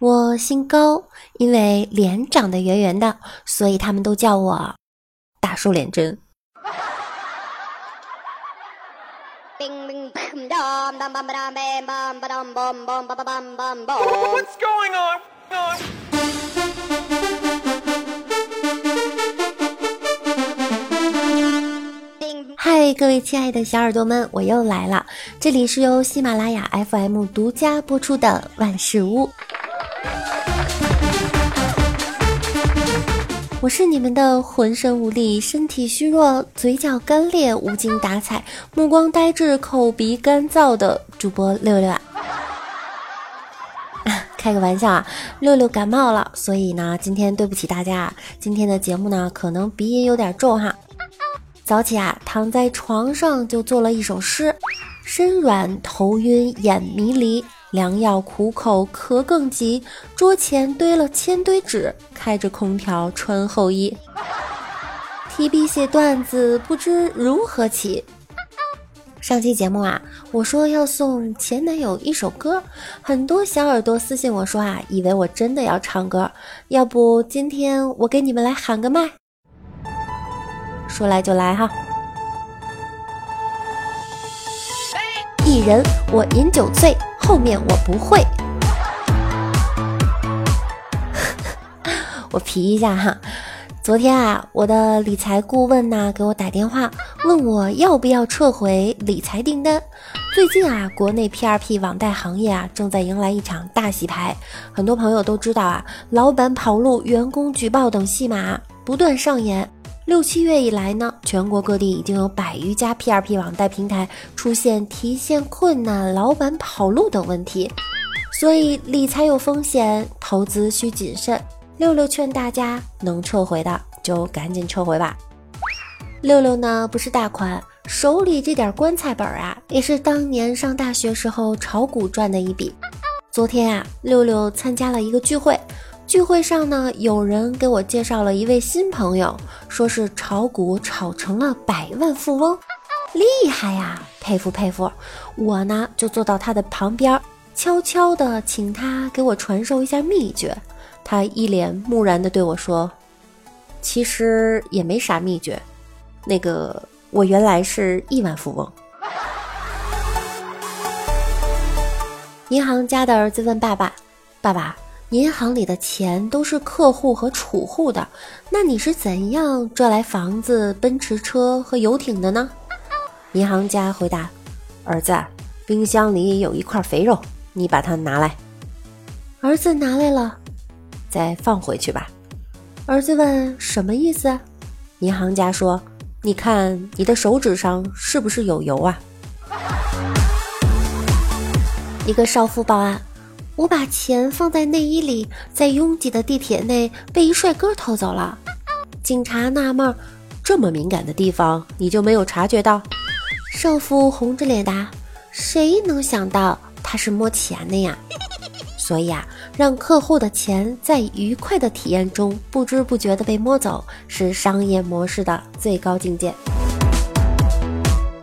我姓高，因为脸长得圆圆的，所以他们都叫我大瘦脸针。嗨，各位亲爱的小耳朵们，我又来了！这里是由喜马拉雅 FM 独家播出的万事屋，我是你们的浑身无力、身体虚弱、嘴角干裂、无精打采、目光呆滞、口鼻干燥的主播六六啊！开个玩笑啊，六六感冒了，所以呢，今天对不起大家，今天的节目呢，可能鼻音有点重哈。早起啊，躺在床上就做了一首诗：身软头晕眼迷离，良药苦口咳更急。桌前堆了千堆纸，开着空调穿厚衣。提笔写段子，不知如何起。上期节目啊，我说要送前男友一首歌，很多小耳朵私信我说啊，以为我真的要唱歌。要不今天我给你们来喊个麦。说来就来哈！一人我饮酒醉，后面我不会。我皮一下哈，昨天啊，我的理财顾问呢给我打电话，问我要不要撤回理财订单。最近啊，国内 P R P 网贷行业啊正在迎来一场大洗牌，很多朋友都知道啊，老板跑路、员工举报等戏码不断上演。六七月以来呢，全国各地已经有百余家 P2P 网贷平台出现提现困难、老板跑路等问题，所以理财有风险，投资需谨慎。六六劝大家，能撤回的就赶紧撤回吧。六六呢不是大款，手里这点棺材本啊，也是当年上大学时候炒股赚的一笔。昨天啊，六六参加了一个聚会。聚会上呢，有人给我介绍了一位新朋友，说是炒股炒成了百万富翁，厉害呀，佩服佩服。我呢就坐到他的旁边，悄悄的请他给我传授一下秘诀。他一脸木然的对我说：“其实也没啥秘诀，那个我原来是亿万富翁。”银行家的儿子问爸爸：“爸爸。”银行里的钱都是客户和储户的，那你是怎样赚来房子、奔驰车和游艇的呢？银行家回答：“儿子，冰箱里有一块肥肉，你把它拿来。”儿子拿来了，再放回去吧。儿子问：“什么意思？”银行家说：“你看你的手指上是不是有油啊？”一个少妇报案。我把钱放在内衣里，在拥挤的地铁内被一帅哥偷走了。警察纳闷：这么敏感的地方，你就没有察觉到？少妇红着脸答：谁能想到他是摸钱的呀？所以啊，让客户的钱在愉快的体验中不知不觉地被摸走，是商业模式的最高境界。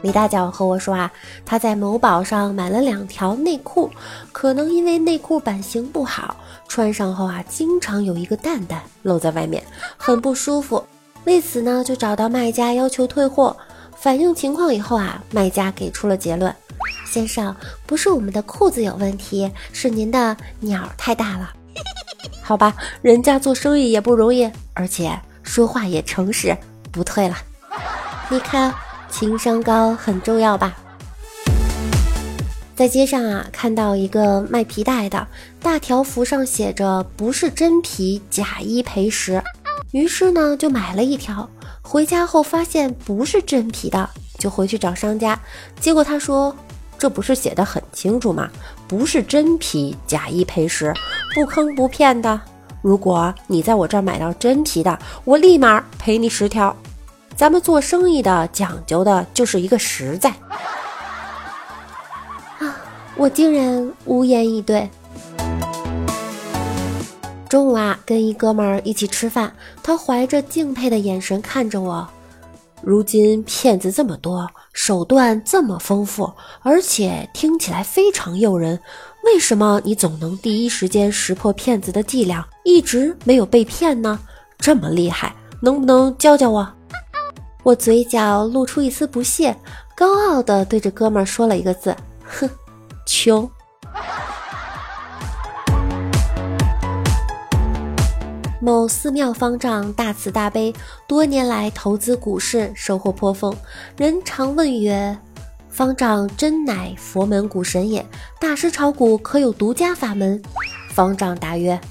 李大脚和我说啊，他在某宝上买了两条内裤，可能因为内裤版型不好，穿上后啊，经常有一个蛋蛋露在外面，很不舒服。为此呢，就找到卖家要求退货。反映情况以后啊，卖家给出了结论：先生，不是我们的裤子有问题，是您的鸟太大了。好吧，人家做生意也不容易，而且说话也诚实，不退了。你看。情商高很重要吧？在街上啊，看到一个卖皮带的，大条幅上写着“不是真皮，假一赔十”。于是呢，就买了一条。回家后发现不是真皮的，就回去找商家。结果他说：“这不是写的很清楚吗？不是真皮，假一赔十，不坑不骗的。如果你在我这儿买到真皮的，我立马赔你十条。”咱们做生意的讲究的就是一个实在啊！我竟然无言以对。中午啊，跟一哥们儿一起吃饭，他怀着敬佩的眼神看着我。如今骗子这么多，手段这么丰富，而且听起来非常诱人，为什么你总能第一时间识破骗子的伎俩，一直没有被骗呢？这么厉害，能不能教教我？我嘴角露出一丝不屑，高傲地对着哥们儿说了一个字：“哼，穷。”某寺庙方丈大慈大悲，多年来投资股市，收获颇丰。人常问曰：“方丈真乃佛门股神也？大师炒股可有独家法门？”方丈答曰：“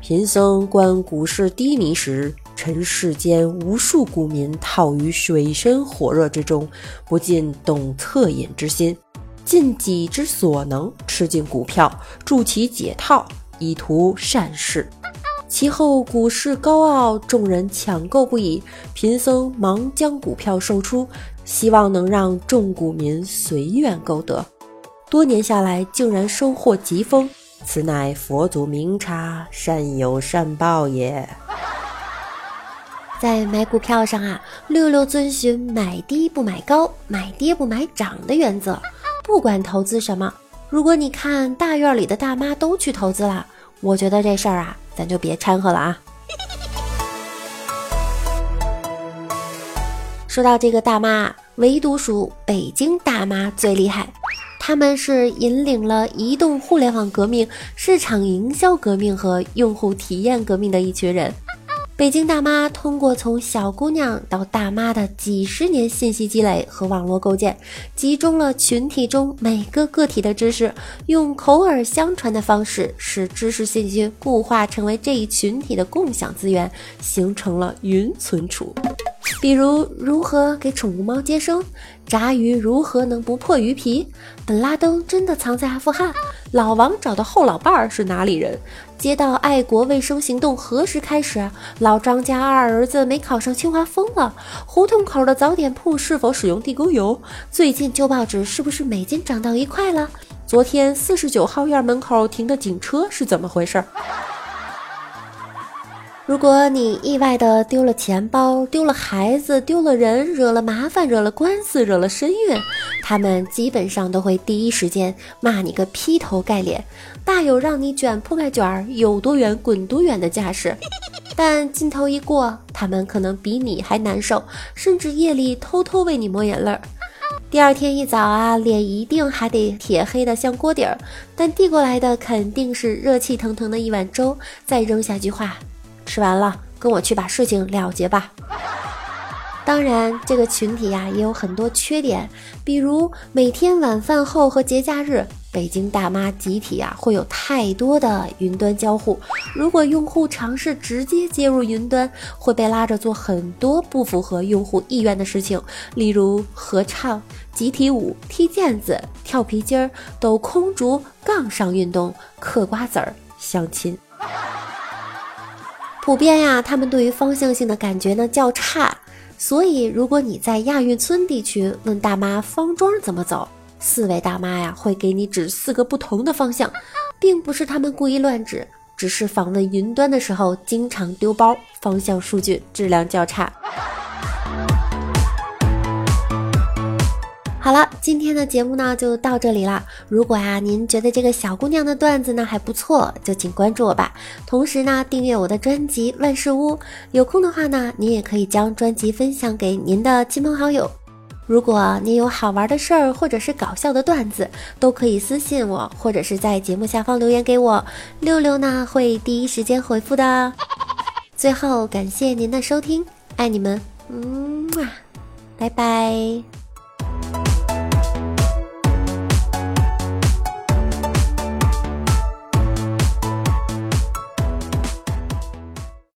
贫僧观股市低迷时，尘世间无数股民套于水深火热之中，不禁动恻隐之心，尽己之所能吃进股票，助其解套，以图善事。”其后股市高傲，众人抢购不已，贫僧忙将股票售出，希望能让众股民随愿购得。多年下来，竟然收获极丰，此乃佛祖明察，善有善报也。在买股票上啊，六六遵循买低不买高，买跌不买涨的原则。不管投资什么，如果你看大院里的大妈都去投资了，我觉得这事儿啊。咱就别掺和了啊！说到这个大妈，唯独属北京大妈最厉害，他们是引领了移动互联网革命、市场营销革命和用户体验革命的一群人。北京大妈通过从小姑娘到大妈的几十年信息积累和网络构建，集中了群体中每个个体的知识，用口耳相传的方式，使知识信息固化成为这一群体的共享资源，形成了云存储。比如如何给宠物猫接生，炸鱼如何能不破鱼皮？本拉登真的藏在阿富汗？老王找的后老伴儿是哪里人？街道爱国卫生行动何时开始？老张家二儿子没考上清华疯了？胡同口的早点铺是否使用地沟油？最近旧报纸是不是每斤涨到一块了？昨天四十九号院门口停的警车是怎么回事？如果你意外的丢了钱包、丢了孩子、丢了人，惹了麻烦、惹了官司、惹了身孕，他们基本上都会第一时间骂你个劈头盖脸，大有让你卷铺盖卷儿有多远滚多远的架势。但劲头一过，他们可能比你还难受，甚至夜里偷偷为你抹眼泪儿。第二天一早啊，脸一定还得铁黑的像锅底儿，但递过来的肯定是热气腾腾的一碗粥，再扔下句话。吃完了，跟我去把事情了结吧。当然，这个群体呀也有很多缺点，比如每天晚饭后和节假日，北京大妈集体啊会有太多的云端交互。如果用户尝试直接接入云端，会被拉着做很多不符合用户意愿的事情，例如合唱、集体舞、踢毽子、跳皮筋儿、抖空竹、杠上运动、嗑瓜子儿、相亲。普遍呀，他们对于方向性的感觉呢较差，所以如果你在亚运村地区问大妈方庄怎么走，四位大妈呀会给你指四个不同的方向，并不是他们故意乱指，只是访问云端的时候经常丢包，方向数据质量较差。好了，今天的节目呢就到这里了。如果呀您觉得这个小姑娘的段子呢还不错，就请关注我吧。同时呢订阅我的专辑《万事屋》。有空的话呢，您也可以将专辑分享给您的亲朋好友。如果您有好玩的事儿或者是搞笑的段子，都可以私信我，或者是在节目下方留言给我，六六呢会第一时间回复的。最后感谢您的收听，爱你们，嗯，拜拜。